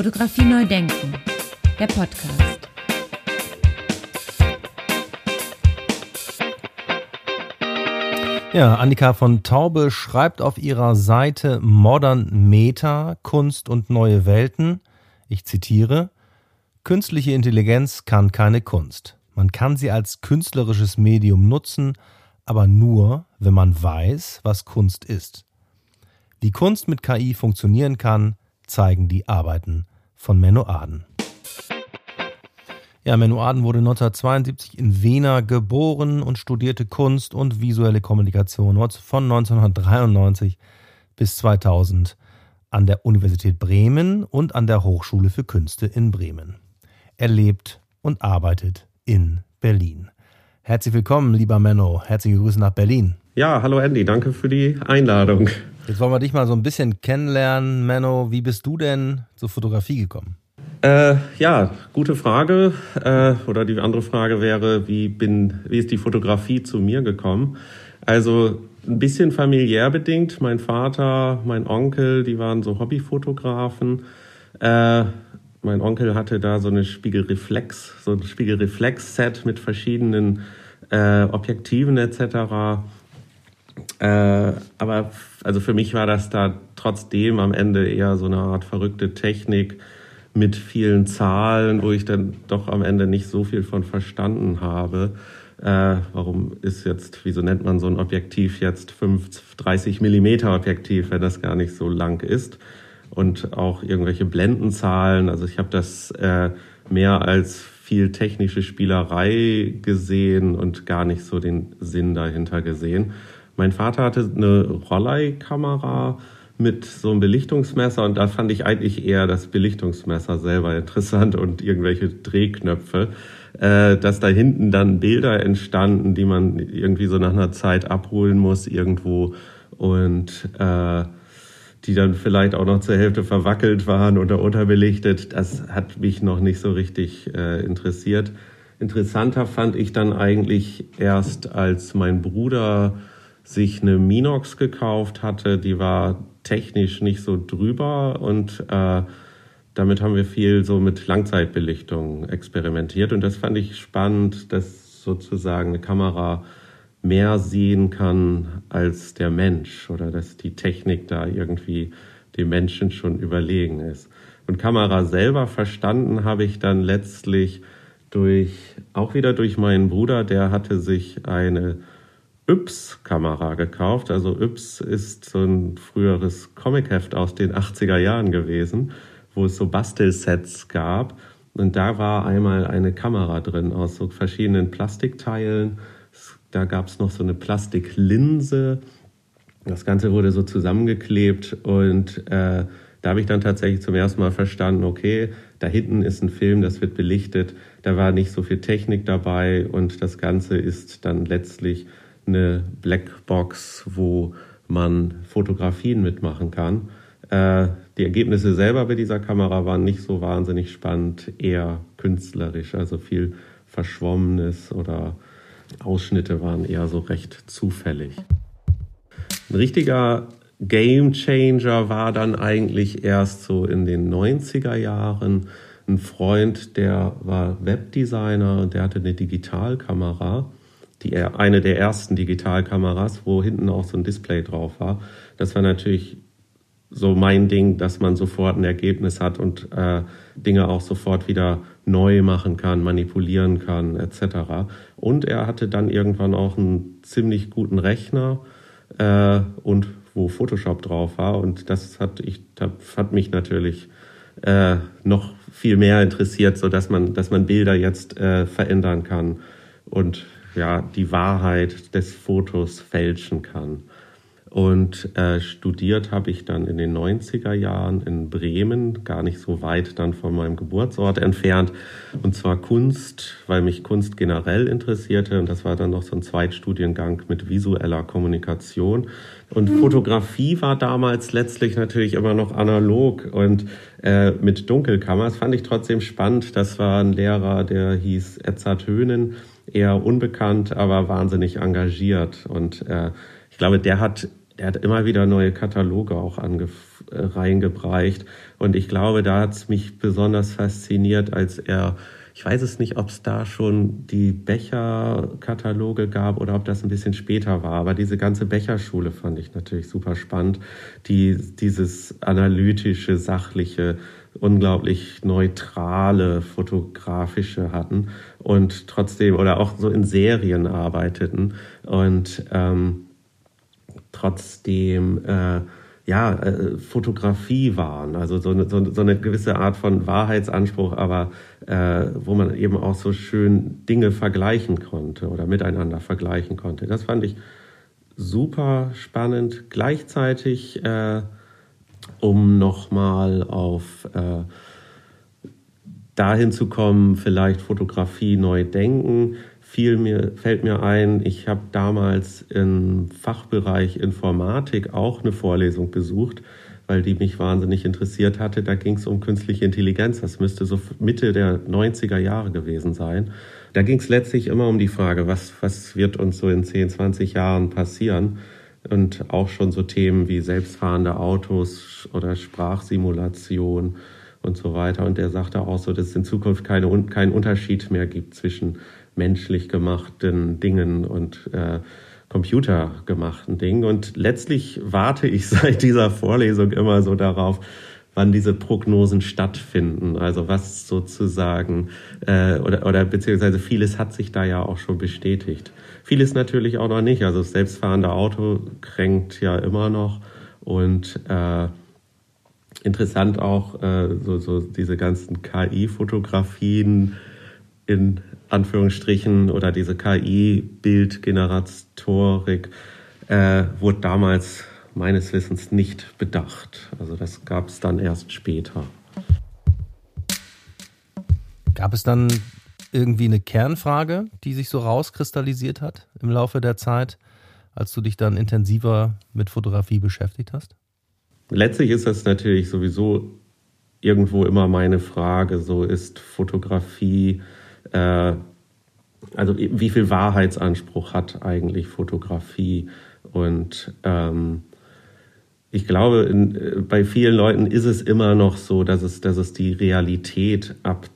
Fotografie neu denken, der Podcast. Ja, Annika von Taube schreibt auf ihrer Seite Modern Meta, Kunst und neue Welten. Ich zitiere, Künstliche Intelligenz kann keine Kunst. Man kann sie als künstlerisches Medium nutzen, aber nur, wenn man weiß, was Kunst ist. Wie Kunst mit KI funktionieren kann, zeigen die Arbeiten von Menno Aden. Ja, Menno Aden wurde 1972 in Wiener geboren und studierte Kunst und visuelle Kommunikation von 1993 bis 2000 an der Universität Bremen und an der Hochschule für Künste in Bremen. Er lebt und arbeitet in Berlin. Herzlich willkommen, lieber Menno. Herzliche Grüße nach Berlin. Ja, hallo Andy, danke für die Einladung. Jetzt wollen wir dich mal so ein bisschen kennenlernen. Menno, wie bist du denn zur Fotografie gekommen? Äh, ja, gute Frage. Äh, oder die andere Frage wäre, wie, bin, wie ist die Fotografie zu mir gekommen? Also ein bisschen familiär bedingt. Mein Vater, mein Onkel, die waren so Hobbyfotografen. Äh, mein Onkel hatte da so eine Spiegelreflex, so ein Spiegelreflex-Set mit verschiedenen äh, Objektiven etc. Äh, aber also für mich war das da trotzdem am Ende eher so eine Art verrückte Technik mit vielen Zahlen, wo ich dann doch am Ende nicht so viel von verstanden habe. Äh, warum ist jetzt, wieso nennt man so ein Objektiv jetzt 5, 30 Millimeter Objektiv, wenn das gar nicht so lang ist? und auch irgendwelche Blendenzahlen. Also ich habe das äh, mehr als viel technische Spielerei gesehen und gar nicht so den Sinn dahinter gesehen. Mein Vater hatte eine Rollei-Kamera mit so einem Belichtungsmesser und da fand ich eigentlich eher das Belichtungsmesser selber interessant und irgendwelche Drehknöpfe, äh, dass da hinten dann Bilder entstanden, die man irgendwie so nach einer Zeit abholen muss irgendwo und äh, die dann vielleicht auch noch zur Hälfte verwackelt waren oder unterbelichtet. Das hat mich noch nicht so richtig äh, interessiert. Interessanter fand ich dann eigentlich erst, als mein Bruder sich eine Minox gekauft hatte. Die war technisch nicht so drüber und äh, damit haben wir viel so mit Langzeitbelichtung experimentiert und das fand ich spannend, dass sozusagen eine Kamera mehr sehen kann als der Mensch oder dass die Technik da irgendwie dem Menschen schon überlegen ist. Und Kamera selber verstanden habe ich dann letztlich durch, auch wieder durch meinen Bruder, der hatte sich eine Yps-Kamera gekauft. Also Yps ist so ein früheres Comicheft aus den 80er Jahren gewesen, wo es so Bastelsets gab. Und da war einmal eine Kamera drin aus so verschiedenen Plastikteilen da gab es noch so eine Plastiklinse. Das Ganze wurde so zusammengeklebt und äh, da habe ich dann tatsächlich zum ersten Mal verstanden, okay, da hinten ist ein Film, das wird belichtet, da war nicht so viel Technik dabei und das Ganze ist dann letztlich eine Blackbox, wo man Fotografien mitmachen kann. Äh, die Ergebnisse selber bei dieser Kamera waren nicht so wahnsinnig spannend, eher künstlerisch, also viel Verschwommenes oder Ausschnitte waren eher so recht zufällig. Ein richtiger Game Changer war dann eigentlich erst so in den 90er Jahren. Ein Freund, der war Webdesigner und der hatte eine Digitalkamera, die, eine der ersten Digitalkameras, wo hinten auch so ein Display drauf war. Das war natürlich so mein Ding, dass man sofort ein Ergebnis hat und äh, Dinge auch sofort wieder neu machen kann, manipulieren kann, etc. Und er hatte dann irgendwann auch einen ziemlich guten Rechner äh, und wo Photoshop drauf war. Und das hat, ich, hat mich natürlich äh, noch viel mehr interessiert, so dass man, dass man Bilder jetzt äh, verändern kann und ja die Wahrheit des Fotos fälschen kann. Und äh, studiert habe ich dann in den 90er Jahren in Bremen, gar nicht so weit dann von meinem Geburtsort entfernt. Und zwar Kunst, weil mich Kunst generell interessierte. Und das war dann noch so ein Zweitstudiengang mit visueller Kommunikation. Und mhm. Fotografie war damals letztlich natürlich immer noch analog und äh, mit Dunkelkammer. Das fand ich trotzdem spannend. Das war ein Lehrer, der hieß Edzard Höhnen, eher unbekannt, aber wahnsinnig engagiert. Und äh, ich glaube, der hat er hat immer wieder neue Kataloge auch äh, reingebreicht. Und ich glaube, da hat es mich besonders fasziniert, als er ich weiß es nicht, ob es da schon die Becherkataloge gab oder ob das ein bisschen später war. Aber diese ganze Becherschule fand ich natürlich super spannend. Die, dieses analytische, sachliche, unglaublich neutrale, fotografische hatten und trotzdem oder auch so in Serien arbeiteten und ähm, trotzdem äh, ja, äh, Fotografie waren, also so eine, so, so eine gewisse Art von Wahrheitsanspruch, aber äh, wo man eben auch so schön Dinge vergleichen konnte oder miteinander vergleichen konnte. Das fand ich super spannend. Gleichzeitig, äh, um nochmal auf äh, dahin zu kommen, vielleicht Fotografie neu denken, fiel mir, fällt mir ein, ich habe damals im Fachbereich Informatik auch eine Vorlesung besucht, weil die mich wahnsinnig interessiert hatte. Da ging es um künstliche Intelligenz. Das müsste so Mitte der 90er Jahre gewesen sein. Da ging es letztlich immer um die Frage, was, was wird uns so in 10, 20 Jahren passieren? Und auch schon so Themen wie selbstfahrende Autos oder Sprachsimulation und so weiter. Und der sagte auch so, dass es in Zukunft keine, keinen Unterschied mehr gibt zwischen menschlich gemachten Dingen und äh, computergemachten Dingen. Und letztlich warte ich seit dieser Vorlesung immer so darauf, wann diese Prognosen stattfinden. Also was sozusagen äh, oder, oder beziehungsweise vieles hat sich da ja auch schon bestätigt. Vieles natürlich auch noch nicht. Also das selbstfahrende Auto kränkt ja immer noch und äh, interessant auch äh, so, so diese ganzen KI-Fotografien in Anführungsstrichen oder diese KI-Bildgeneratorik äh, wurde damals meines Wissens nicht bedacht. Also das gab es dann erst später. Gab es dann irgendwie eine Kernfrage, die sich so rauskristallisiert hat im Laufe der Zeit, als du dich dann intensiver mit Fotografie beschäftigt hast? Letztlich ist das natürlich sowieso irgendwo immer meine Frage. So ist Fotografie äh, also wie viel Wahrheitsanspruch hat eigentlich Fotografie? Und ähm, ich glaube, in, äh, bei vielen Leuten ist es immer noch so, dass es, dass es die Realität ab,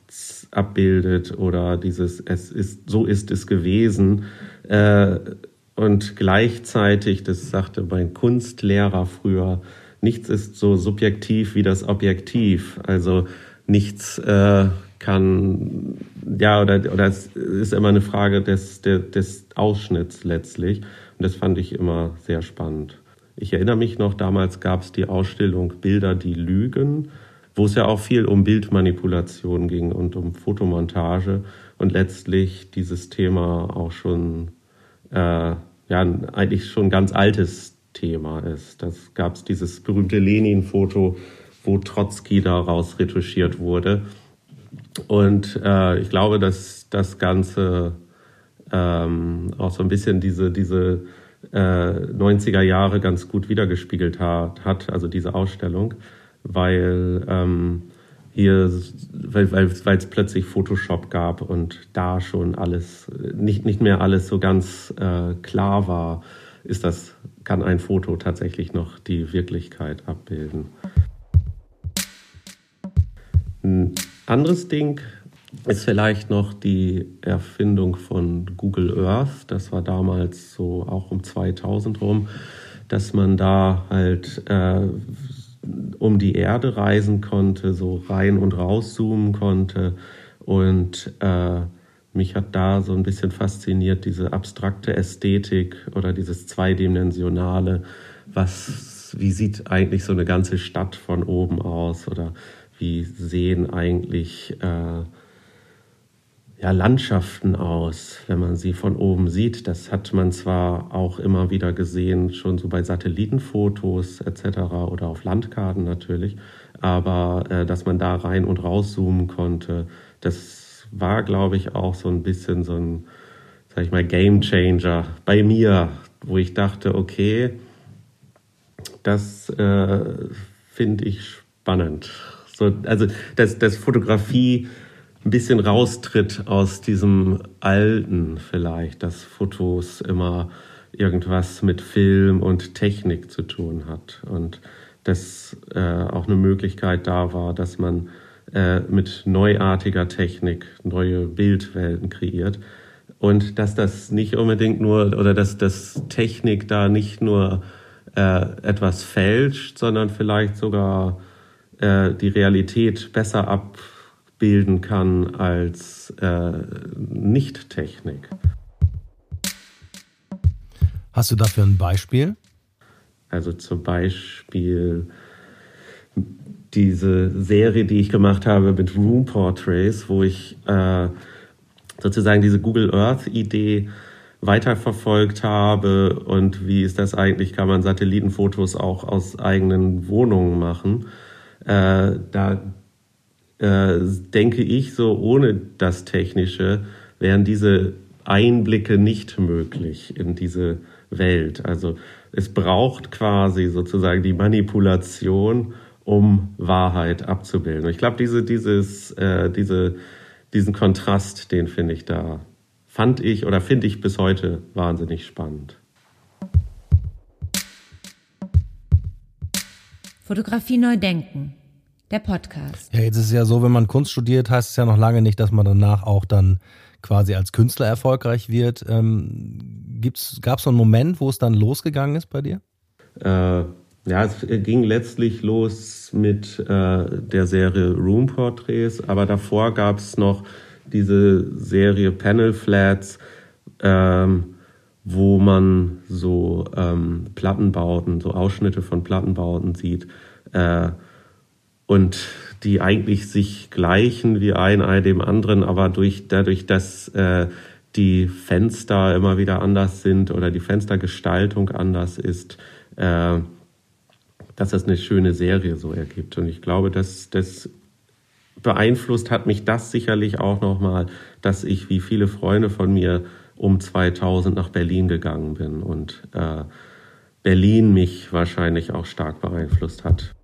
abbildet oder dieses, es ist, so ist es gewesen. Äh, und gleichzeitig, das sagte mein Kunstlehrer früher, nichts ist so subjektiv wie das Objektiv. Also nichts äh, kann, ja, oder, oder es ist immer eine Frage des, des, des Ausschnitts letztlich. Und das fand ich immer sehr spannend. Ich erinnere mich noch, damals gab es die Ausstellung Bilder, die lügen, wo es ja auch viel um Bildmanipulation ging und um Fotomontage und letztlich dieses Thema auch schon, äh, ja, eigentlich schon ganz altes Thema ist. Das gab es dieses berühmte Lenin-Foto, wo Trotzki daraus retuschiert wurde. Und äh, ich glaube, dass das Ganze ähm, auch so ein bisschen diese, diese äh, 90er Jahre ganz gut wiedergespiegelt hat, hat also diese Ausstellung, weil ähm, hier, weil es weil, plötzlich Photoshop gab und da schon alles, nicht, nicht mehr alles so ganz äh, klar war, ist das, kann ein Foto tatsächlich noch die Wirklichkeit abbilden. Ein anderes Ding ist vielleicht noch die Erfindung von Google Earth. Das war damals so auch um 2000 rum, dass man da halt äh, um die Erde reisen konnte, so rein und rauszoomen konnte. Und äh, mich hat da so ein bisschen fasziniert, diese abstrakte Ästhetik oder dieses Zweidimensionale. Was, wie sieht eigentlich so eine ganze Stadt von oben aus? Oder wie sehen eigentlich äh, ja, Landschaften aus, wenn man sie von oben sieht. Das hat man zwar auch immer wieder gesehen, schon so bei Satellitenfotos etc. oder auf Landkarten natürlich, aber äh, dass man da rein und rauszoomen konnte, das war, glaube ich, auch so ein bisschen so ein, sag ich mal, Game Changer bei mir, wo ich dachte, okay, das äh, finde ich spannend. So, also, dass, dass Fotografie ein bisschen raustritt aus diesem Alten vielleicht, dass Fotos immer irgendwas mit Film und Technik zu tun hat und dass äh, auch eine Möglichkeit da war, dass man äh, mit neuartiger Technik neue Bildwelten kreiert. Und dass das nicht unbedingt nur, oder dass das Technik da nicht nur äh, etwas fälscht, sondern vielleicht sogar äh, die Realität besser abbilden kann als äh, Nicht-Technik. Hast du dafür ein Beispiel? Also zum Beispiel diese Serie, die ich gemacht habe mit Room Portraits, wo ich äh, sozusagen diese Google Earth-Idee weiterverfolgt habe und wie ist das eigentlich, kann man Satellitenfotos auch aus eigenen Wohnungen machen. Äh, da äh, denke ich so, ohne das Technische wären diese Einblicke nicht möglich in diese Welt. Also es braucht quasi sozusagen die Manipulation, um Wahrheit abzubilden. Und ich glaube, diese, dieses, äh, diese, diesen Kontrast, den finde ich da, fand ich oder finde ich bis heute wahnsinnig spannend. Fotografie neu denken. Der Podcast. Ja, jetzt ist es ja so, wenn man Kunst studiert, heißt es ja noch lange nicht, dass man danach auch dann quasi als Künstler erfolgreich wird. Ähm, Gab es so einen Moment, wo es dann losgegangen ist bei dir? Äh, ja, es ging letztlich los mit äh, der Serie Room Portraits, aber davor gab es noch diese Serie Panel Flats, ähm, wo man so ähm, Plattenbauten, so Ausschnitte von Plattenbauten sieht äh, und die eigentlich sich gleichen wie ein Ei dem anderen, aber durch dadurch, dass äh, die Fenster immer wieder anders sind oder die Fenstergestaltung anders ist, äh, dass das eine schöne Serie so ergibt. Und ich glaube, dass das beeinflusst hat mich das sicherlich auch nochmal, dass ich wie viele Freunde von mir um 2000 nach Berlin gegangen bin und äh, Berlin mich wahrscheinlich auch stark beeinflusst hat.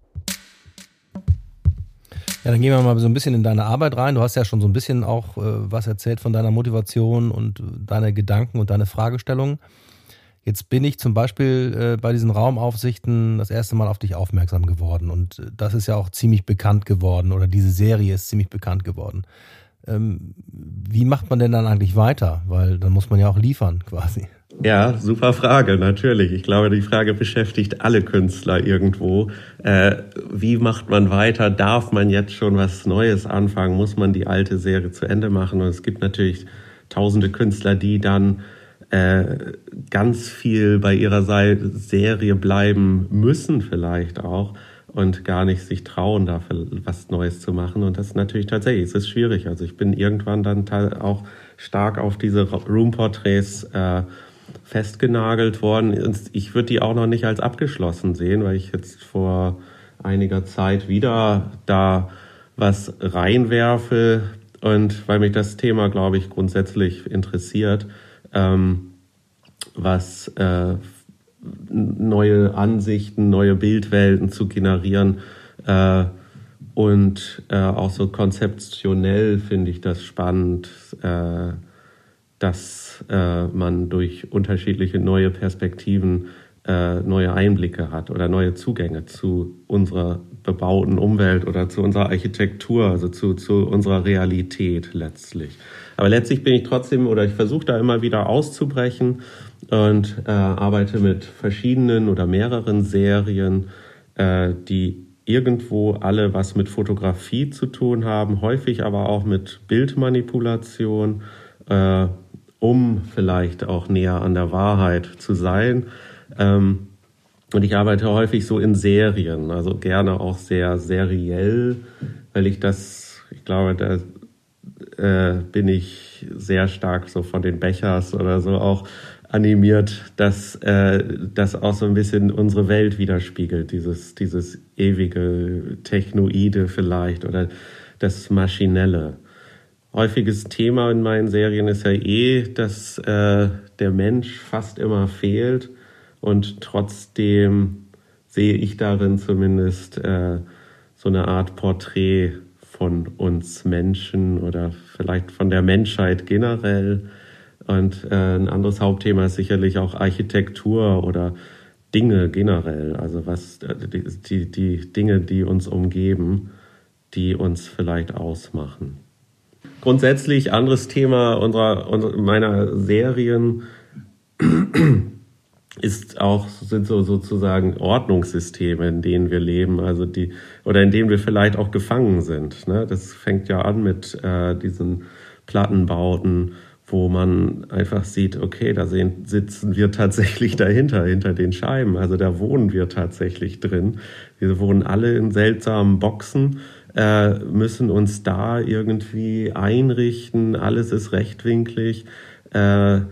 Ja, dann gehen wir mal so ein bisschen in deine Arbeit rein. Du hast ja schon so ein bisschen auch äh, was erzählt von deiner Motivation und deine Gedanken und deine Fragestellungen. Jetzt bin ich zum Beispiel äh, bei diesen Raumaufsichten das erste Mal auf dich aufmerksam geworden und äh, das ist ja auch ziemlich bekannt geworden oder diese Serie ist ziemlich bekannt geworden. Ähm, wie macht man denn dann eigentlich weiter? Weil dann muss man ja auch liefern quasi. Ja, super Frage, natürlich. Ich glaube, die Frage beschäftigt alle Künstler irgendwo. Äh, wie macht man weiter? Darf man jetzt schon was Neues anfangen? Muss man die alte Serie zu Ende machen? Und es gibt natürlich tausende Künstler, die dann äh, ganz viel bei ihrer Serie bleiben müssen vielleicht auch und gar nicht sich trauen, da was Neues zu machen. Und das ist natürlich tatsächlich, es ist schwierig. Also ich bin irgendwann dann auch stark auf diese Room-Porträts äh, festgenagelt worden. Ich würde die auch noch nicht als abgeschlossen sehen, weil ich jetzt vor einiger Zeit wieder da was reinwerfe und weil mich das Thema, glaube ich, grundsätzlich interessiert ähm, was äh, neue Ansichten, neue Bildwelten zu generieren. Äh, und äh, auch so konzeptionell finde ich das spannend, äh, dass äh, man durch unterschiedliche neue Perspektiven äh, neue Einblicke hat oder neue Zugänge zu unserer bebauten Umwelt oder zu unserer Architektur, also zu, zu unserer Realität letztlich. Aber letztlich bin ich trotzdem oder ich versuche da immer wieder auszubrechen und äh, arbeite mit verschiedenen oder mehreren Serien, äh, die irgendwo alle was mit Fotografie zu tun haben, häufig aber auch mit Bildmanipulation, äh, um vielleicht auch näher an der Wahrheit zu sein. Ähm, und ich arbeite häufig so in Serien, also gerne auch sehr seriell, weil ich das, ich glaube, da äh, bin ich sehr stark so von den Bechers oder so auch animiert, dass äh, das auch so ein bisschen unsere Welt widerspiegelt, dieses, dieses ewige Technoide vielleicht oder das Maschinelle. Häufiges Thema in meinen Serien ist ja eh, dass äh, der Mensch fast immer fehlt und trotzdem sehe ich darin zumindest äh, so eine Art Porträt von uns Menschen oder vielleicht von der Menschheit generell. Und äh, ein anderes Hauptthema ist sicherlich auch Architektur oder Dinge generell, also was die, die, die Dinge, die uns umgeben, die uns vielleicht ausmachen. Grundsätzlich anderes Thema unserer meiner Serien ist auch, sind so sozusagen Ordnungssysteme, in denen wir leben, also die, oder in denen wir vielleicht auch gefangen sind. Ne? Das fängt ja an mit äh, diesen Plattenbauten, wo man einfach sieht, okay, da sehen, sitzen wir tatsächlich dahinter, hinter den Scheiben. Also da wohnen wir tatsächlich drin. Wir wohnen alle in seltsamen Boxen, äh, müssen uns da irgendwie einrichten. Alles ist rechtwinklig. Äh,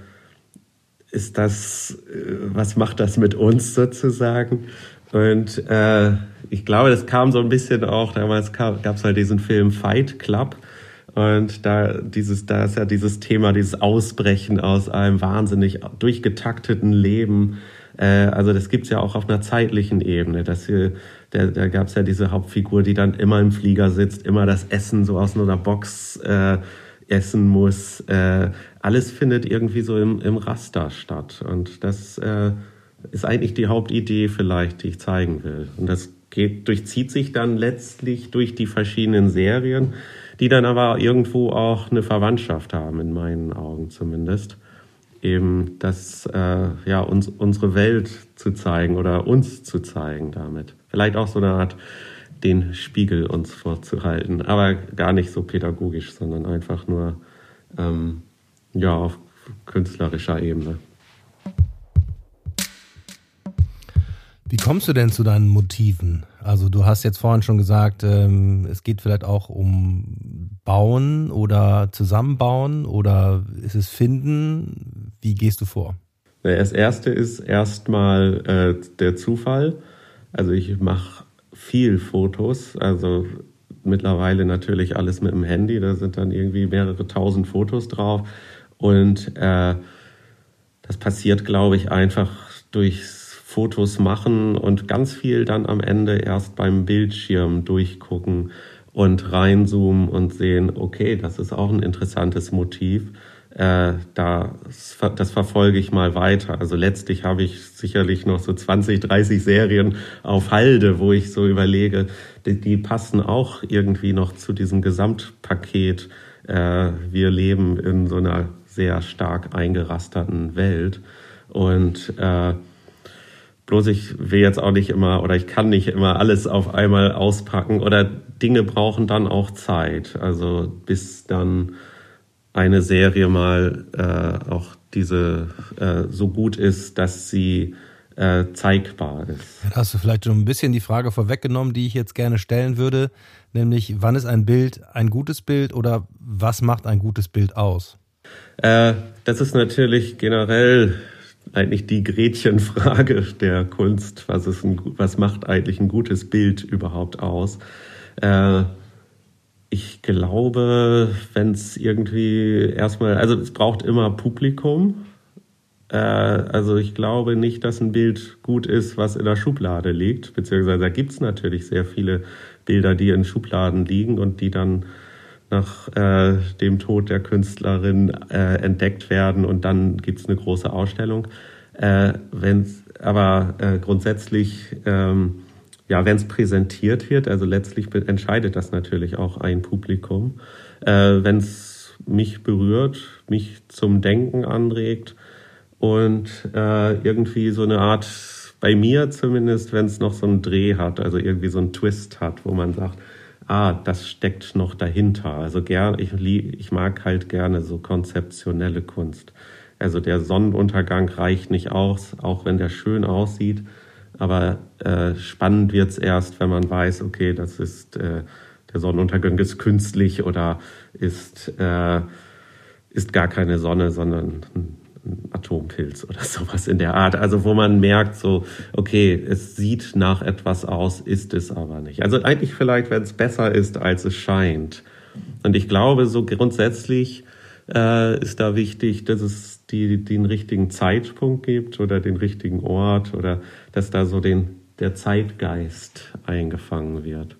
ist das, äh, was macht das mit uns sozusagen? Und äh, ich glaube, das kam so ein bisschen auch, damals gab es halt diesen Film Fight Club. Und da dieses, da ist ja dieses Thema, dieses Ausbrechen aus einem wahnsinnig durchgetakteten Leben. Äh, also das gibt's ja auch auf einer zeitlichen Ebene. Dass hier, da, da gab's ja diese Hauptfigur, die dann immer im Flieger sitzt, immer das Essen so aus einer Box äh, essen muss. Äh, alles findet irgendwie so im, im Raster statt. Und das äh, ist eigentlich die Hauptidee vielleicht, die ich zeigen will. Und das geht, durchzieht sich dann letztlich durch die verschiedenen Serien, die dann aber irgendwo auch eine Verwandtschaft haben, in meinen Augen zumindest. Eben das, äh, ja, uns, unsere Welt zu zeigen oder uns zu zeigen damit. Vielleicht auch so eine Art den Spiegel uns vorzuhalten, aber gar nicht so pädagogisch, sondern einfach nur ähm, ja, auf künstlerischer Ebene. Wie kommst du denn zu deinen Motiven? Also du hast jetzt vorhin schon gesagt, ähm, es geht vielleicht auch um Bauen oder Zusammenbauen oder ist es Finden? Wie gehst du vor? Das erste ist erstmal äh, der Zufall. Also ich mache viel Fotos, also mittlerweile natürlich alles mit dem Handy, da sind dann irgendwie mehrere tausend Fotos drauf und äh, das passiert, glaube ich, einfach durchs Fotos machen und ganz viel dann am Ende erst beim Bildschirm durchgucken und reinzoomen und sehen, okay, das ist auch ein interessantes Motiv äh, das, das verfolge ich mal weiter. Also letztlich habe ich sicherlich noch so 20, 30 Serien auf Halde, wo ich so überlege, die, die passen auch irgendwie noch zu diesem Gesamtpaket. Äh, wir leben in so einer sehr stark eingerasterten Welt und äh, Bloß ich will jetzt auch nicht immer oder ich kann nicht immer alles auf einmal auspacken oder Dinge brauchen dann auch Zeit. Also bis dann eine Serie mal äh, auch diese äh, so gut ist, dass sie äh, zeigbar ist. Da hast du vielleicht schon ein bisschen die Frage vorweggenommen, die ich jetzt gerne stellen würde, nämlich wann ist ein Bild ein gutes Bild oder was macht ein gutes Bild aus? Äh, das ist natürlich generell eigentlich die Gretchenfrage der Kunst. Was, ist ein, was macht eigentlich ein gutes Bild überhaupt aus? Äh, ich glaube, wenn es irgendwie erstmal, also es braucht immer Publikum. Äh, also ich glaube nicht, dass ein Bild gut ist, was in der Schublade liegt. Beziehungsweise da gibt es natürlich sehr viele Bilder, die in Schubladen liegen und die dann nach äh, dem Tod der Künstlerin äh, entdeckt werden und dann gibt es eine große Ausstellung. Äh, wenn's, aber äh, grundsätzlich ähm, ja, wenn es präsentiert wird, also letztlich entscheidet das natürlich auch ein Publikum. Äh, wenn es mich berührt, mich zum Denken anregt und äh, irgendwie so eine Art, bei mir zumindest, wenn es noch so einen Dreh hat, also irgendwie so einen Twist hat, wo man sagt, ah, das steckt noch dahinter. Also gern, ich, ich mag halt gerne so konzeptionelle Kunst. Also der Sonnenuntergang reicht nicht aus, auch wenn der schön aussieht aber äh, spannend wird's erst, wenn man weiß, okay, das ist äh, der Sonnenuntergang ist künstlich oder ist, äh, ist gar keine Sonne, sondern Atompilz oder sowas in der Art. Also wo man merkt, so, okay, es sieht nach etwas aus, ist es aber nicht. Also eigentlich vielleicht, wenn es besser ist, als es scheint. Und ich glaube, so grundsätzlich äh, ist da wichtig, dass es die, den richtigen Zeitpunkt gibt oder den richtigen Ort oder dass da so den, der Zeitgeist eingefangen wird.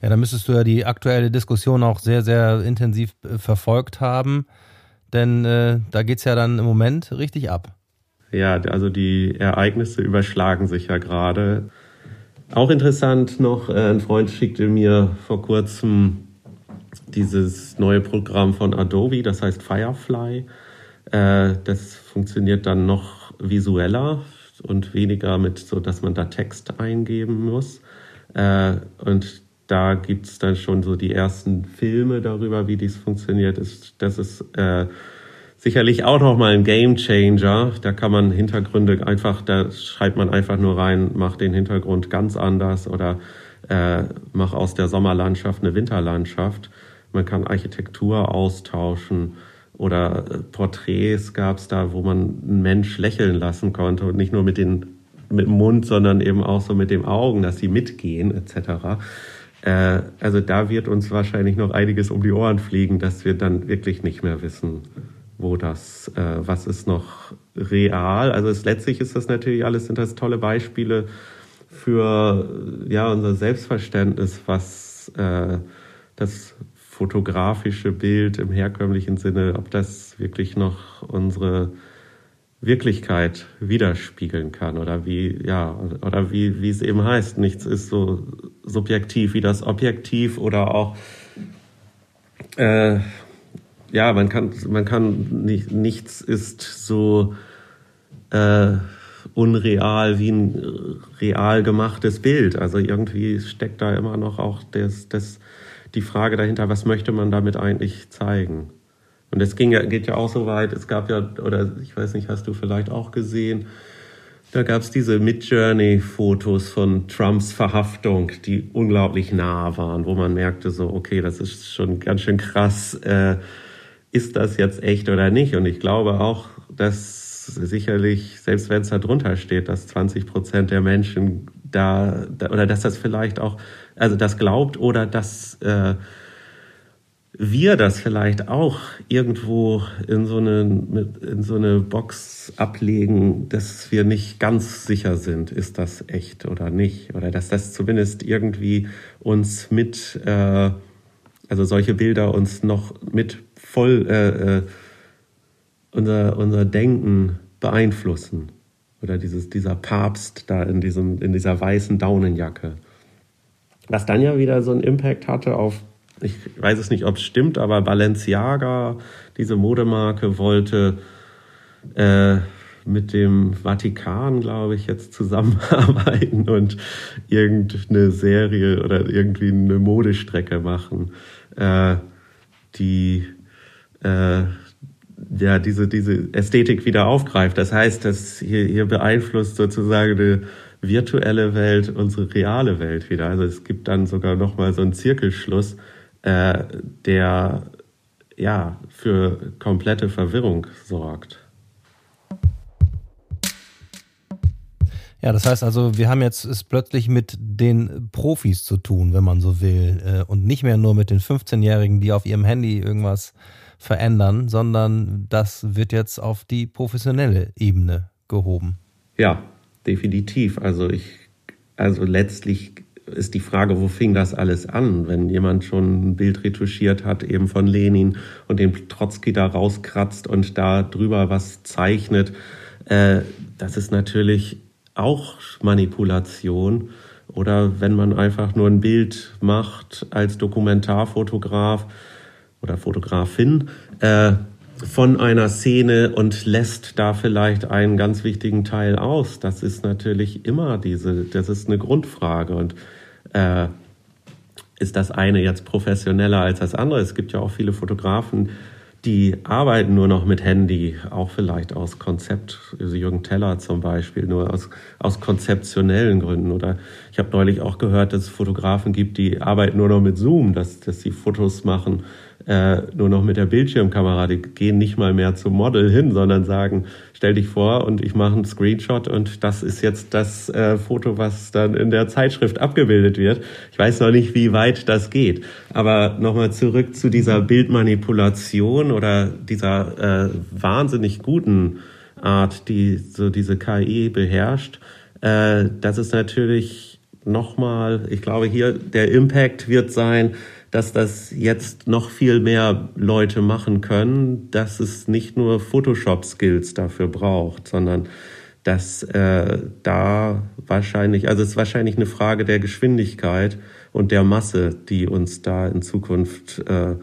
Ja, da müsstest du ja die aktuelle Diskussion auch sehr, sehr intensiv äh, verfolgt haben, denn äh, da geht es ja dann im Moment richtig ab. Ja, also die Ereignisse überschlagen sich ja gerade. Auch interessant noch, äh, ein Freund schickte mir vor kurzem dieses neue Programm von Adobe, das heißt Firefly. Äh, das funktioniert dann noch visueller und weniger mit so, dass man da Text eingeben muss. Äh, und da gibt es dann schon so die ersten Filme darüber, wie dies funktioniert. Das ist sicherlich auch nochmal ein Game Changer. Da kann man Hintergründe einfach, da schreibt man einfach nur rein, macht den Hintergrund ganz anders oder äh, mach aus der Sommerlandschaft eine Winterlandschaft. Man kann Architektur austauschen oder äh, Porträts gab es da, wo man einen Mensch lächeln lassen konnte und nicht nur mit, den, mit dem Mund, sondern eben auch so mit den Augen, dass sie mitgehen etc. Äh, also da wird uns wahrscheinlich noch einiges um die Ohren fliegen, dass wir dann wirklich nicht mehr wissen, wo das, äh, was ist noch real. Also es, letztlich ist das natürlich alles, sind das tolle Beispiele für ja unser Selbstverständnis, was äh, das fotografische Bild im herkömmlichen Sinne, ob das wirklich noch unsere Wirklichkeit widerspiegeln kann oder wie, ja, oder wie, wie es eben heißt, nichts ist so subjektiv wie das Objektiv oder auch, äh, ja, man kann, man kann nicht, nichts ist so äh, unreal wie ein real gemachtes Bild. Also irgendwie steckt da immer noch auch das, das, die Frage dahinter, was möchte man damit eigentlich zeigen? Und es ging ja, geht ja auch so weit, es gab ja, oder ich weiß nicht, hast du vielleicht auch gesehen, da gab es diese Mid-Journey-Fotos von Trumps Verhaftung, die unglaublich nah waren, wo man merkte so, okay, das ist schon ganz schön krass, äh, ist das jetzt echt oder nicht? Und ich glaube auch, dass sicherlich, selbst wenn es da drunter steht, dass 20 Prozent der Menschen da, da, oder dass das vielleicht auch, also das glaubt oder dass äh, wir das vielleicht auch irgendwo in so eine, in so eine Box ablegen, dass wir nicht ganz sicher sind, ist das echt oder nicht. Oder dass das zumindest irgendwie uns mit, äh, also solche Bilder uns noch mit voll äh, äh, unser, unser Denken beeinflussen. Oder dieses, dieser Papst da in, diesem, in dieser weißen Daunenjacke. Was dann ja wieder so einen Impact hatte auf, ich weiß es nicht, ob es stimmt, aber Balenciaga, diese Modemarke, wollte äh, mit dem Vatikan, glaube ich, jetzt zusammenarbeiten und irgendeine Serie oder irgendwie eine Modestrecke machen, äh, die äh, ja, diese, diese Ästhetik wieder aufgreift. Das heißt, dass hier, hier beeinflusst sozusagen eine virtuelle Welt unsere reale Welt wieder. Also es gibt dann sogar nochmal so einen Zirkelschluss, äh, der ja für komplette Verwirrung sorgt. Ja, das heißt also, wir haben jetzt es plötzlich mit den Profis zu tun, wenn man so will, äh, und nicht mehr nur mit den 15-Jährigen, die auf ihrem Handy irgendwas verändern, sondern das wird jetzt auf die professionelle Ebene gehoben. Ja, definitiv. Also ich, also letztlich ist die Frage, wo fing das alles an? Wenn jemand schon ein Bild retuschiert hat, eben von Lenin und den Trotzki da rauskratzt und da drüber was zeichnet, äh, das ist natürlich auch Manipulation. Oder wenn man einfach nur ein Bild macht als Dokumentarfotograf, oder Fotografin äh, von einer Szene und lässt da vielleicht einen ganz wichtigen Teil aus. Das ist natürlich immer diese, das ist eine Grundfrage und äh, ist das eine jetzt professioneller als das andere? Es gibt ja auch viele Fotografen, die arbeiten nur noch mit Handy, auch vielleicht aus Konzept, also Jürgen Teller zum Beispiel, nur aus, aus konzeptionellen Gründen. Oder ich habe neulich auch gehört, dass es Fotografen gibt, die arbeiten nur noch mit Zoom, dass, dass sie Fotos machen äh, nur noch mit der Bildschirmkamera. Die gehen nicht mal mehr zum Model hin, sondern sagen, stell dich vor und ich mache einen Screenshot und das ist jetzt das äh, Foto, was dann in der Zeitschrift abgebildet wird. Ich weiß noch nicht, wie weit das geht. Aber nochmal zurück zu dieser Bildmanipulation oder dieser äh, wahnsinnig guten Art, die so diese KI beherrscht. Äh, das ist natürlich nochmal, ich glaube hier der Impact wird sein, dass das jetzt noch viel mehr Leute machen können, dass es nicht nur Photoshop-Skills dafür braucht, sondern dass äh, da wahrscheinlich, also es ist wahrscheinlich eine Frage der Geschwindigkeit und der Masse, die uns da in Zukunft äh,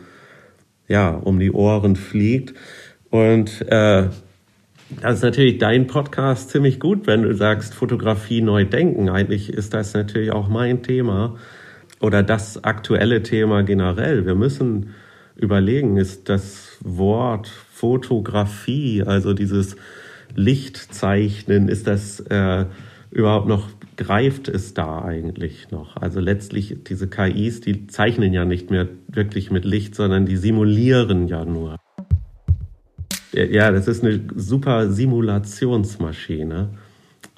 ja um die Ohren fliegt. Und äh, das ist natürlich dein Podcast ziemlich gut, wenn du sagst, Fotografie neu denken. Eigentlich ist das natürlich auch mein Thema oder das aktuelle Thema generell. Wir müssen überlegen, ist das Wort Fotografie, also dieses Lichtzeichnen, ist das äh, überhaupt noch, greift es da eigentlich noch? Also letztlich diese KIs, die zeichnen ja nicht mehr wirklich mit Licht, sondern die simulieren ja nur. Ja, das ist eine super Simulationsmaschine.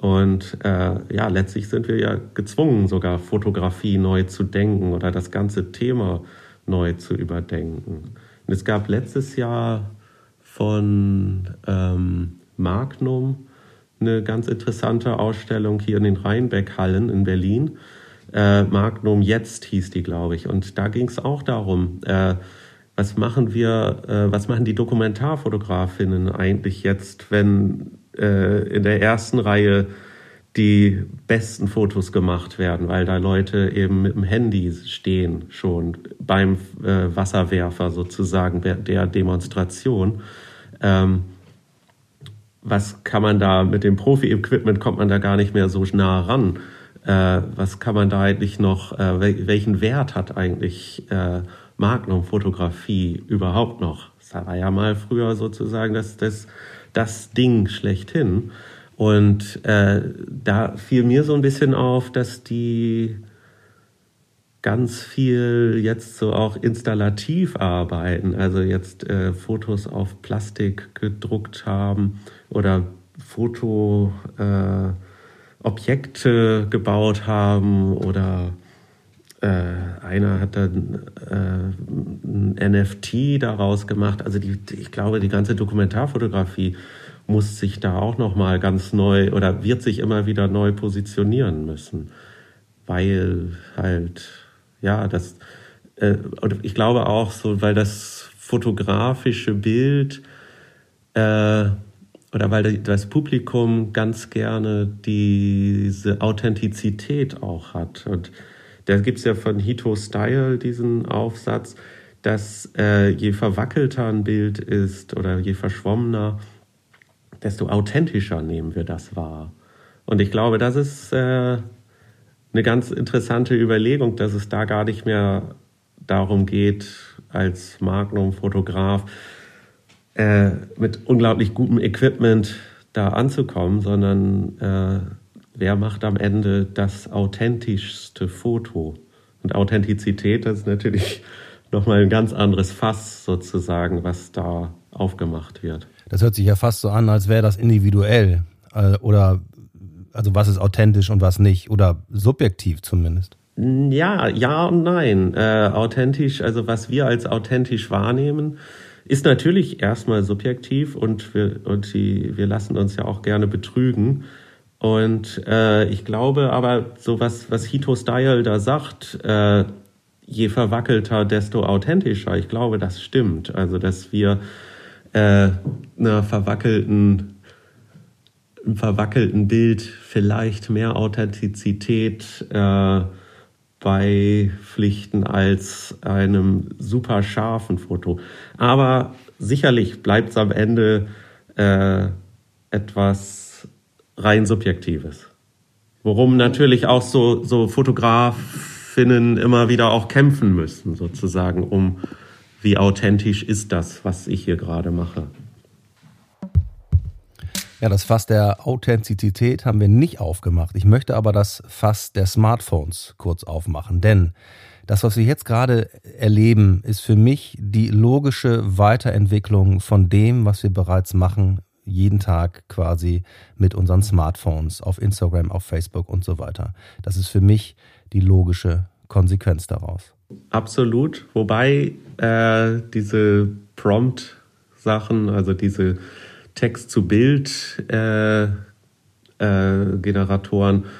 Und äh, ja, letztlich sind wir ja gezwungen, sogar Fotografie neu zu denken oder das ganze Thema neu zu überdenken. Und es gab letztes Jahr von ähm, Magnum eine ganz interessante Ausstellung hier in den Rheinbeck-Hallen in Berlin. Äh, Magnum Jetzt hieß die, glaube ich. Und da ging es auch darum, äh, was machen wir, äh, was machen die Dokumentarfotografinnen eigentlich jetzt, wenn äh, in der ersten Reihe die besten Fotos gemacht werden, weil da Leute eben mit dem Handy stehen schon beim äh, Wasserwerfer sozusagen der Demonstration. Ähm, was kann man da mit dem Profi-Equipment kommt man da gar nicht mehr so nah ran. Äh, was kann man da eigentlich noch, äh, welchen Wert hat eigentlich äh, Magnum-Fotografie überhaupt noch? Das war ja mal früher sozusagen das, das, das Ding schlechthin. Und äh, da fiel mir so ein bisschen auf, dass die ganz viel jetzt so auch installativ arbeiten, also jetzt äh, Fotos auf Plastik gedruckt haben oder Fotoobjekte äh, gebaut haben oder äh, einer hat dann äh, ein NFT daraus gemacht. Also die, ich glaube, die ganze Dokumentarfotografie muss sich da auch noch mal ganz neu oder wird sich immer wieder neu positionieren müssen, weil halt ja das äh, ich glaube auch so, weil das fotografische Bild äh, oder weil das Publikum ganz gerne diese Authentizität auch hat und da gibt es ja von Hito Style diesen Aufsatz, dass äh, je verwackelter ein Bild ist oder je verschwommener, desto authentischer nehmen wir das wahr. Und ich glaube, das ist äh, eine ganz interessante Überlegung, dass es da gar nicht mehr darum geht, als Magnum-Fotograf äh, mit unglaublich gutem Equipment da anzukommen, sondern äh, wer macht am Ende das authentischste Foto? Und Authentizität, das ist natürlich nochmal ein ganz anderes Fass sozusagen, was da aufgemacht wird. Das hört sich ja fast so an, als wäre das individuell. Äh, oder also was ist authentisch und was nicht. Oder subjektiv zumindest. Ja, ja und nein. Äh, authentisch, also was wir als authentisch wahrnehmen, ist natürlich erstmal subjektiv und wir, und die, wir lassen uns ja auch gerne betrügen. Und äh, ich glaube aber, so was, was Hito Style da sagt, äh, je verwackelter, desto authentischer. Ich glaube, das stimmt. Also, dass wir äh, einer verwackelten, einem verwackelten Bild vielleicht mehr Authentizität äh, beipflichten als einem super scharfen Foto. Aber sicherlich bleibt es am Ende äh, etwas rein Subjektives. Worum natürlich auch so, so Fotografinnen immer wieder auch kämpfen müssen, sozusagen, um wie authentisch ist das, was ich hier gerade mache. Ja, das Fass der Authentizität haben wir nicht aufgemacht. Ich möchte aber das Fass der Smartphones kurz aufmachen, denn das, was wir jetzt gerade erleben, ist für mich die logische Weiterentwicklung von dem, was wir bereits machen jeden Tag quasi mit unseren Smartphones auf Instagram, auf Facebook und so weiter. Das ist für mich die logische Konsequenz daraus. Absolut. Wobei äh, diese Prompt-Sachen, also diese Text-zu-Bild-Generatoren, äh, äh,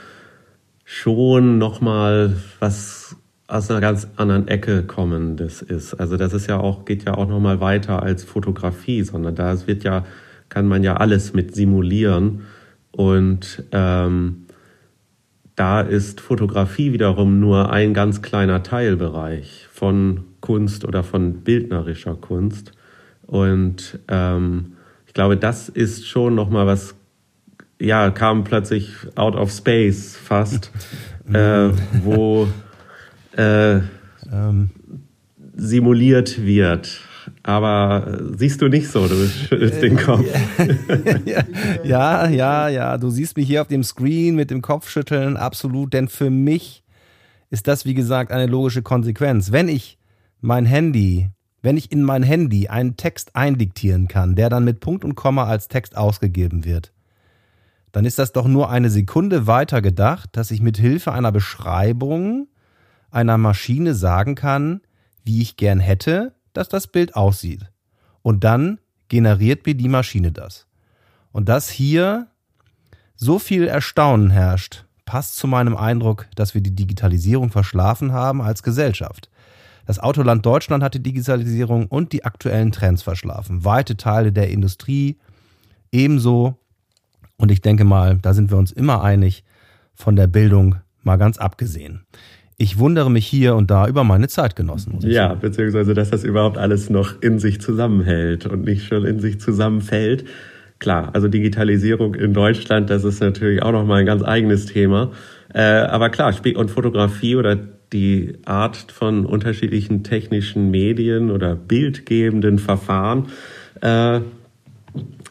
schon nochmal was aus einer ganz anderen Ecke kommendes ist. Also das ist ja auch, geht ja auch nochmal weiter als Fotografie, sondern da wird ja, kann man ja alles mit simulieren. Und ähm, da ist Fotografie wiederum nur ein ganz kleiner Teilbereich von Kunst oder von bildnerischer Kunst. Und ähm, ich glaube, das ist schon nochmal was, ja, kam plötzlich out of space fast, äh, wo äh, ähm. simuliert wird. Aber siehst du nicht so, du schüttelst den Kopf. ja, ja, ja, du siehst mich hier auf dem Screen mit dem Kopfschütteln, absolut, denn für mich ist das, wie gesagt, eine logische Konsequenz. Wenn ich mein Handy, wenn ich in mein Handy einen Text eindiktieren kann, der dann mit Punkt und Komma als Text ausgegeben wird, dann ist das doch nur eine Sekunde weiter gedacht, dass ich mit Hilfe einer Beschreibung einer Maschine sagen kann, wie ich gern hätte, dass das Bild aussieht. Und dann generiert mir die Maschine das. Und dass hier so viel Erstaunen herrscht, passt zu meinem Eindruck, dass wir die Digitalisierung verschlafen haben als Gesellschaft. Das Autoland Deutschland hat die Digitalisierung und die aktuellen Trends verschlafen. Weite Teile der Industrie ebenso. Und ich denke mal, da sind wir uns immer einig, von der Bildung mal ganz abgesehen ich wundere mich hier und da über meine Zeitgenossen. ja, sagen. beziehungsweise, dass das überhaupt alles noch in sich zusammenhält und nicht schon in sich zusammenfällt. Klar, also Digitalisierung in Deutschland, das ist natürlich auch nochmal ein ganz eigenes Thema. Äh, aber klar, und Fotografie oder die Art von unterschiedlichen technischen Medien oder bildgebenden Verfahren äh,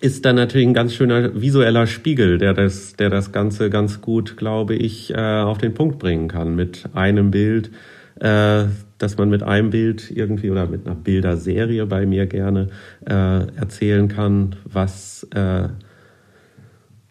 ist dann natürlich ein ganz schöner visueller Spiegel, der das, der das Ganze ganz gut, glaube ich, äh, auf den Punkt bringen kann. Mit einem Bild, äh, dass man mit einem Bild irgendwie oder mit einer Bilderserie bei mir gerne äh, erzählen kann, was,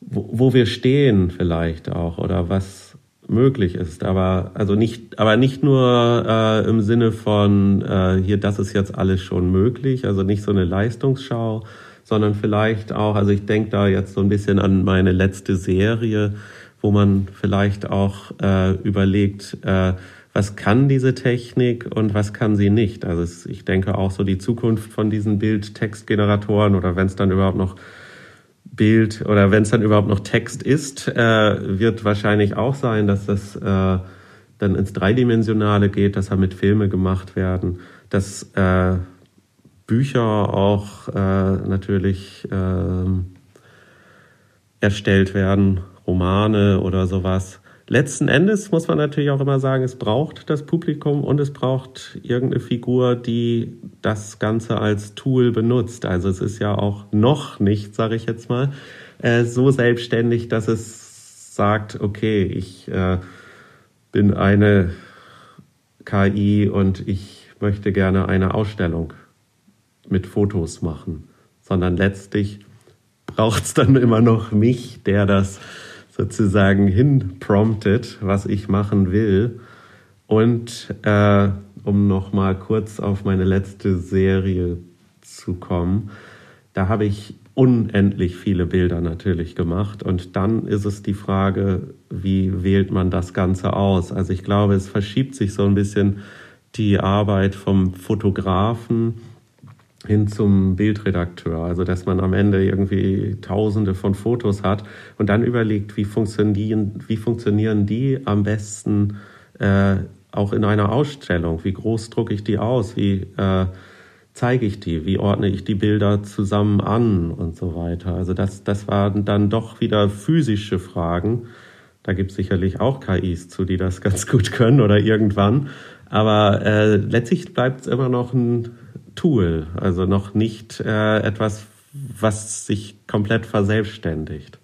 wo, wo wir stehen vielleicht auch oder was möglich ist, aber also nicht, aber nicht nur äh, im Sinne von äh, hier, das ist jetzt alles schon möglich, also nicht so eine Leistungsschau, sondern vielleicht auch, also ich denke da jetzt so ein bisschen an meine letzte Serie, wo man vielleicht auch äh, überlegt, äh, was kann diese Technik und was kann sie nicht. Also es, ich denke auch so die Zukunft von diesen Bild-Text-Generatoren oder wenn es dann überhaupt noch Bild oder wenn es dann überhaupt noch Text ist, äh, wird wahrscheinlich auch sein, dass das äh, dann ins Dreidimensionale geht, dass damit Filme gemacht werden, dass äh, Bücher auch äh, natürlich äh, erstellt werden, Romane oder sowas. Letzten Endes muss man natürlich auch immer sagen, es braucht das Publikum und es braucht irgendeine Figur, die das Ganze als Tool benutzt. Also es ist ja auch noch nicht, sage ich jetzt mal, äh, so selbstständig, dass es sagt, okay, ich äh, bin eine KI und ich möchte gerne eine Ausstellung mit Fotos machen, sondern letztlich braucht es dann immer noch mich, der das sozusagen hinpromptet, was ich machen will. Und äh, um noch mal kurz auf meine letzte Serie zu kommen, da habe ich unendlich viele Bilder natürlich gemacht. Und dann ist es die Frage, wie wählt man das Ganze aus? Also ich glaube, es verschiebt sich so ein bisschen die Arbeit vom Fotografen hin zum Bildredakteur. Also dass man am Ende irgendwie tausende von Fotos hat und dann überlegt, wie funktionieren, wie funktionieren die am besten äh, auch in einer Ausstellung? Wie groß drucke ich die aus? Wie äh, zeige ich die? Wie ordne ich die Bilder zusammen an und so weiter? Also das, das waren dann doch wieder physische Fragen. Da gibt es sicherlich auch KIs zu, die das ganz gut können oder irgendwann. Aber äh, letztlich bleibt es immer noch ein Tool, also noch nicht äh, etwas, was sich komplett verselbstständigt.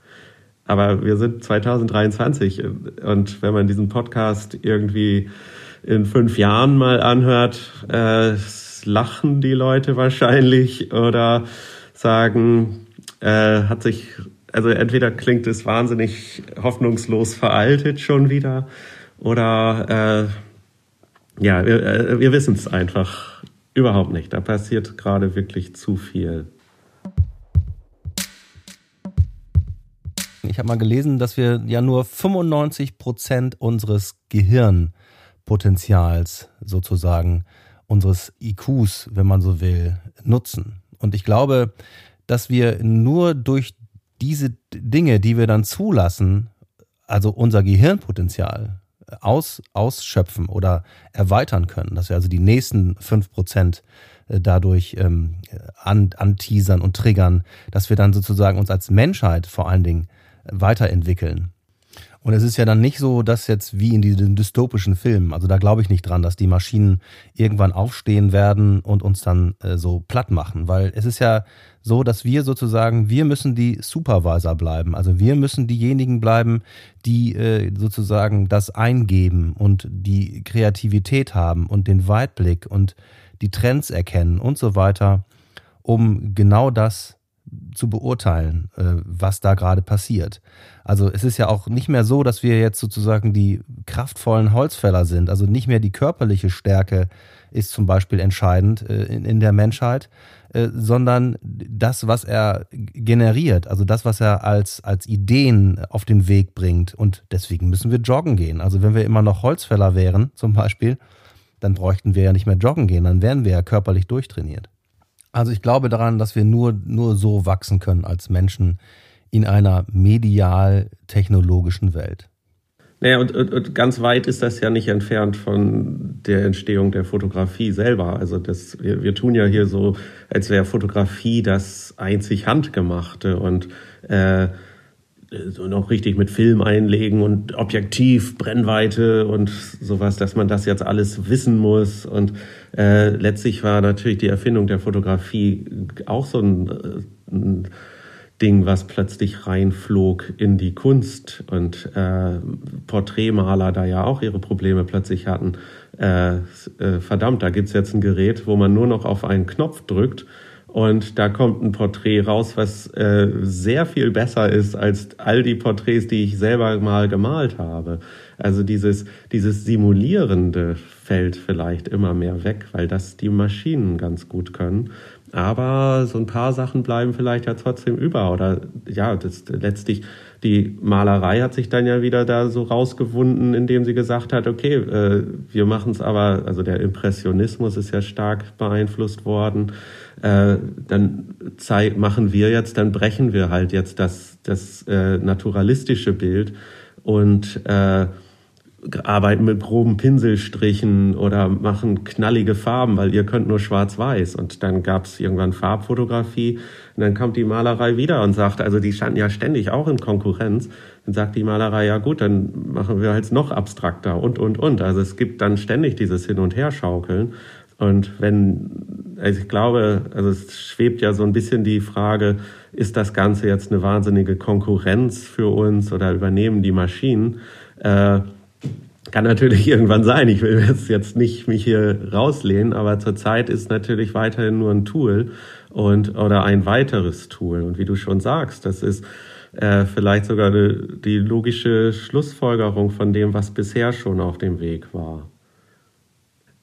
Aber wir sind 2023 und wenn man diesen Podcast irgendwie in fünf Jahren mal anhört, äh, lachen die Leute wahrscheinlich oder sagen, äh, hat sich, also entweder klingt es wahnsinnig hoffnungslos veraltet schon wieder oder äh, ja, wir, äh, wir wissen es einfach Überhaupt nicht. Da passiert gerade wirklich zu viel. Ich habe mal gelesen, dass wir ja nur 95 Prozent unseres Gehirnpotenzials sozusagen, unseres IQs, wenn man so will, nutzen. Und ich glaube, dass wir nur durch diese Dinge, die wir dann zulassen, also unser Gehirnpotenzial aus, ausschöpfen oder erweitern können, dass wir also die nächsten fünf Prozent äh, dadurch ähm, an, anteasern und triggern, dass wir dann sozusagen uns als Menschheit vor allen Dingen weiterentwickeln. Und es ist ja dann nicht so, dass jetzt wie in diesen dystopischen Filmen, also da glaube ich nicht dran, dass die Maschinen irgendwann aufstehen werden und uns dann äh, so platt machen, weil es ist ja so, dass wir sozusagen, wir müssen die Supervisor bleiben. Also wir müssen diejenigen bleiben, die äh, sozusagen das eingeben und die Kreativität haben und den Weitblick und die Trends erkennen und so weiter, um genau das zu beurteilen, äh, was da gerade passiert. Also es ist ja auch nicht mehr so, dass wir jetzt sozusagen die kraftvollen Holzfäller sind. Also nicht mehr die körperliche Stärke ist zum Beispiel entscheidend äh, in der Menschheit, äh, sondern das, was er generiert, also das, was er als, als Ideen auf den Weg bringt. Und deswegen müssen wir joggen gehen. Also wenn wir immer noch Holzfäller wären, zum Beispiel, dann bräuchten wir ja nicht mehr joggen gehen, dann wären wir ja körperlich durchtrainiert. Also ich glaube daran, dass wir nur, nur so wachsen können als Menschen in einer medial-technologischen Welt. Naja, und, und, und ganz weit ist das ja nicht entfernt von der Entstehung der Fotografie selber. Also das, wir, wir tun ja hier so, als wäre Fotografie das einzig Handgemachte und äh, noch richtig mit Film einlegen und Objektiv, Brennweite und sowas, dass man das jetzt alles wissen muss. Und äh, letztlich war natürlich die Erfindung der Fotografie auch so ein, äh, ein Ding, was plötzlich reinflog in die Kunst und äh, Porträtmaler da ja auch ihre Probleme plötzlich hatten. Äh, äh, verdammt, da gibt's jetzt ein Gerät, wo man nur noch auf einen Knopf drückt und da kommt ein Porträt raus, was äh, sehr viel besser ist als all die Porträts, die ich selber mal gemalt habe. Also dieses, dieses Simulierende fällt vielleicht immer mehr weg, weil das die Maschinen ganz gut können. Aber so ein paar Sachen bleiben vielleicht ja trotzdem über. Oder ja, das letztlich die Malerei hat sich dann ja wieder da so rausgewunden, indem sie gesagt hat, okay, äh, wir machen es aber, also der Impressionismus ist ja stark beeinflusst worden. Äh, dann machen wir jetzt, dann brechen wir halt jetzt das, das äh, naturalistische Bild und äh, arbeiten mit groben Pinselstrichen oder machen knallige Farben, weil ihr könnt nur schwarz-weiß. Und dann gab es irgendwann Farbfotografie und dann kommt die Malerei wieder und sagt, also die standen ja ständig auch in Konkurrenz. Dann sagt die Malerei, ja gut, dann machen wir halt noch abstrakter und, und, und. Also es gibt dann ständig dieses Hin- und Herschaukeln. Und wenn, also ich glaube, also es schwebt ja so ein bisschen die Frage, ist das Ganze jetzt eine wahnsinnige Konkurrenz für uns oder übernehmen die Maschinen? Äh, kann natürlich irgendwann sein. Ich will jetzt, jetzt nicht mich hier rauslehnen, aber zurzeit ist natürlich weiterhin nur ein Tool und oder ein weiteres Tool. Und wie du schon sagst, das ist äh, vielleicht sogar die, die logische Schlussfolgerung von dem, was bisher schon auf dem Weg war.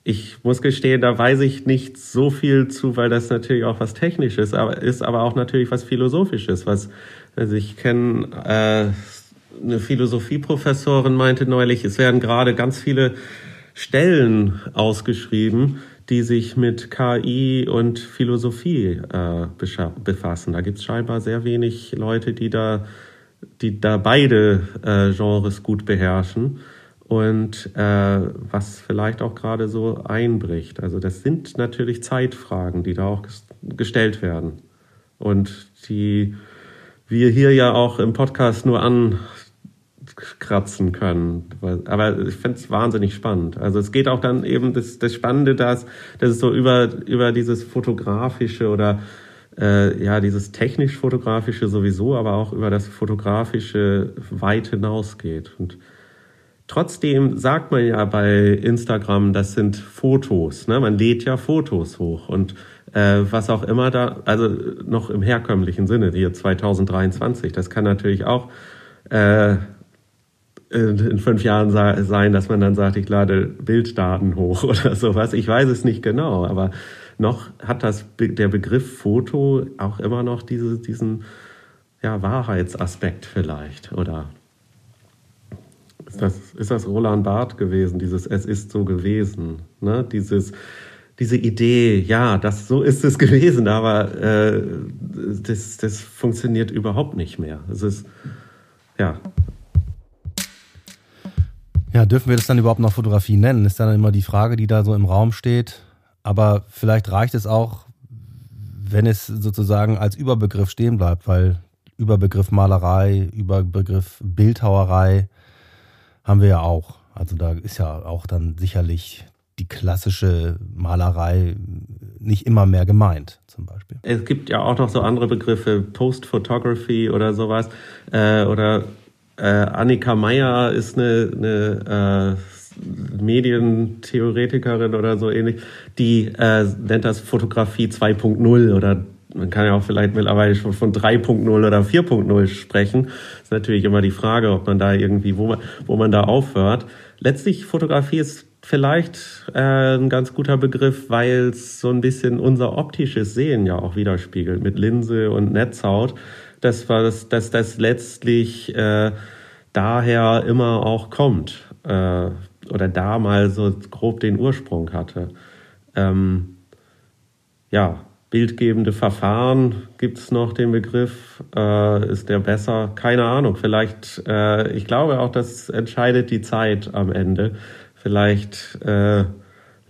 Ich muss gestehen, da weiß ich nicht so viel zu, weil das natürlich auch was Technisches aber ist, aber auch natürlich was Philosophisches. Was also ich kenne äh, eine Philosophieprofessorin meinte neulich, es werden gerade ganz viele Stellen ausgeschrieben, die sich mit KI und Philosophie äh, befassen. Da gibt es scheinbar sehr wenig Leute, die da, die da beide äh, Genres gut beherrschen und äh, was vielleicht auch gerade so einbricht. Also das sind natürlich Zeitfragen, die da auch gestellt werden und die wir hier ja auch im Podcast nur an kratzen können. Aber ich finde es wahnsinnig spannend. Also es geht auch dann eben das, das Spannende, dass, dass es so über, über dieses fotografische oder äh, ja, dieses technisch-fotografische sowieso, aber auch über das fotografische weit hinausgeht. Und trotzdem sagt man ja bei Instagram, das sind Fotos. Ne? Man lädt ja Fotos hoch und äh, was auch immer da, also noch im herkömmlichen Sinne, hier 2023, das kann natürlich auch äh, in fünf Jahren sein, dass man dann sagt, ich lade Bilddaten hoch oder sowas. Ich weiß es nicht genau, aber noch hat das der Begriff Foto auch immer noch diese, diesen ja, Wahrheitsaspekt vielleicht oder ist das, ist das Roland Barth gewesen, dieses Es ist so gewesen, ne? dieses, diese Idee, ja, das, so ist es gewesen, aber äh, das, das funktioniert überhaupt nicht mehr. Es ist, ja. Ja, dürfen wir das dann überhaupt noch Fotografie nennen? Ist dann immer die Frage, die da so im Raum steht. Aber vielleicht reicht es auch, wenn es sozusagen als Überbegriff stehen bleibt, weil Überbegriff Malerei, Überbegriff Bildhauerei haben wir ja auch. Also da ist ja auch dann sicherlich die klassische Malerei nicht immer mehr gemeint, zum Beispiel. Es gibt ja auch noch so andere Begriffe, Post-Photography oder sowas. Äh, oder äh, Annika Meyer ist eine, eine äh, Medientheoretikerin oder so ähnlich, die äh, nennt das Fotografie 2.0 oder man kann ja auch vielleicht mittlerweile schon von 3.0 oder 4.0 sprechen. Ist natürlich immer die Frage, ob man da irgendwie, wo man, wo man da aufhört. Letztlich Fotografie ist vielleicht äh, ein ganz guter Begriff, weil es so ein bisschen unser optisches Sehen ja auch widerspiegelt mit Linse und Netzhaut. Das war das, dass das letztlich äh, daher immer auch kommt äh, oder da mal so grob den Ursprung hatte. Ähm, ja, bildgebende Verfahren gibt es noch den Begriff. Äh, ist der besser? Keine Ahnung. Vielleicht, äh, ich glaube auch, das entscheidet die Zeit am Ende. Vielleicht äh,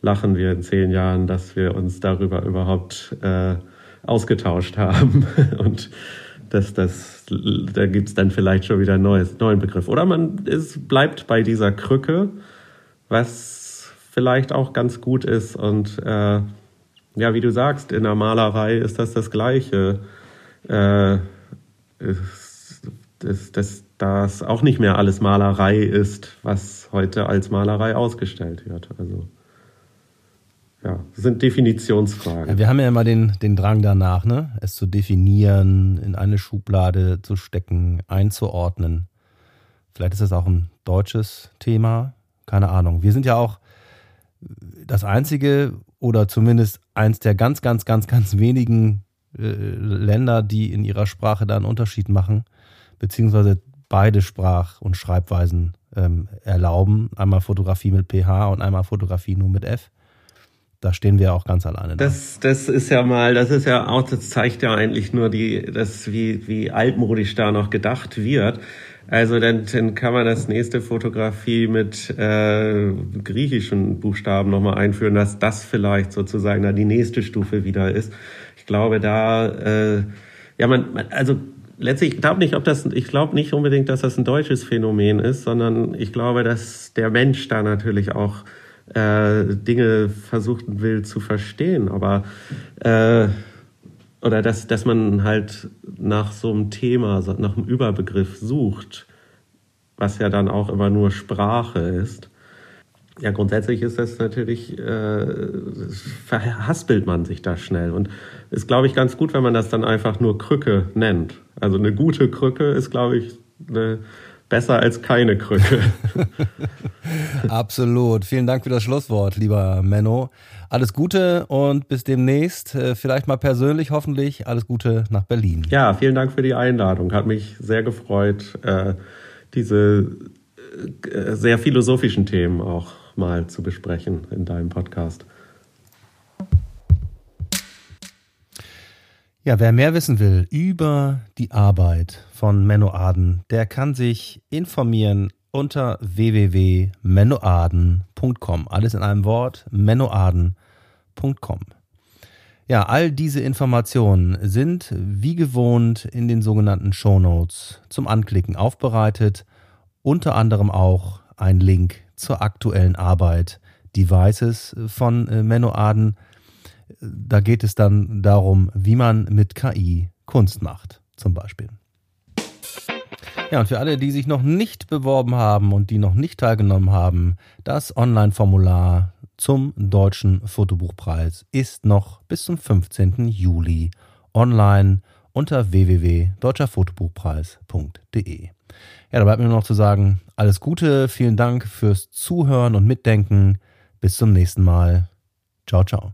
lachen wir in zehn Jahren, dass wir uns darüber überhaupt äh, ausgetauscht haben. Und dass das, da gibt es dann vielleicht schon wieder einen neues, neuen Begriff. Oder man es bleibt bei dieser Krücke, was vielleicht auch ganz gut ist und äh, ja, wie du sagst, in der Malerei ist das das Gleiche. Äh, ist, ist, dass das auch nicht mehr alles Malerei ist, was heute als Malerei ausgestellt wird. Also ja, das sind Definitionsfragen. Ja, wir haben ja immer den, den Drang danach, ne? es zu definieren, in eine Schublade zu stecken, einzuordnen. Vielleicht ist das auch ein deutsches Thema, keine Ahnung. Wir sind ja auch das einzige oder zumindest eins der ganz, ganz, ganz, ganz wenigen äh, Länder, die in ihrer Sprache da einen Unterschied machen, beziehungsweise beide Sprach- und Schreibweisen ähm, erlauben. Einmal Fotografie mit PH und einmal Fotografie nur mit F. Da stehen wir auch ganz alleine. Das, das ist ja mal, das ist ja auch, das zeigt ja eigentlich nur die, das, wie, wie altmodisch da noch gedacht wird. Also dann, dann kann man das nächste Fotografie mit äh, griechischen Buchstaben nochmal einführen, dass das vielleicht sozusagen dann die nächste Stufe wieder ist. Ich glaube, da, äh, ja, man, man also letztlich, ich glaube nicht, ob das, ich glaube nicht unbedingt, dass das ein deutsches Phänomen ist, sondern ich glaube, dass der Mensch da natürlich auch äh, Dinge versuchen will zu verstehen. Aber äh, oder dass, dass man halt nach so einem Thema, nach einem Überbegriff sucht, was ja dann auch immer nur Sprache ist. Ja, grundsätzlich ist das natürlich, äh, verhaspelt man sich da schnell. Und ist, glaube ich, ganz gut, wenn man das dann einfach nur Krücke nennt. Also eine gute Krücke ist, glaube ich, eine besser als keine Krücke. Absolut. Vielen Dank für das Schlusswort, lieber Menno. Alles Gute und bis demnächst. Äh, vielleicht mal persönlich hoffentlich. Alles Gute nach Berlin. Ja, vielen Dank für die Einladung. Hat mich sehr gefreut, äh, diese äh, sehr philosophischen Themen auch mal zu besprechen in deinem Podcast. Ja, wer mehr wissen will über die Arbeit von Menno Aden, der kann sich informieren unter www.mennoaden.com. Alles in einem Wort, mennoaden.com. Ja, all diese Informationen sind wie gewohnt in den sogenannten Show Notes zum Anklicken aufbereitet. Unter anderem auch ein Link zur aktuellen Arbeit Devices von äh, Menno Aden da geht es dann darum, wie man mit KI Kunst macht, zum Beispiel. Ja, und für alle, die sich noch nicht beworben haben und die noch nicht teilgenommen haben, das Online-Formular zum Deutschen Fotobuchpreis ist noch bis zum 15. Juli online unter www.deutscherfotobuchpreis.de. Ja, da bleibt mir nur noch zu sagen, alles Gute, vielen Dank fürs Zuhören und Mitdenken. Bis zum nächsten Mal. Ciao, ciao.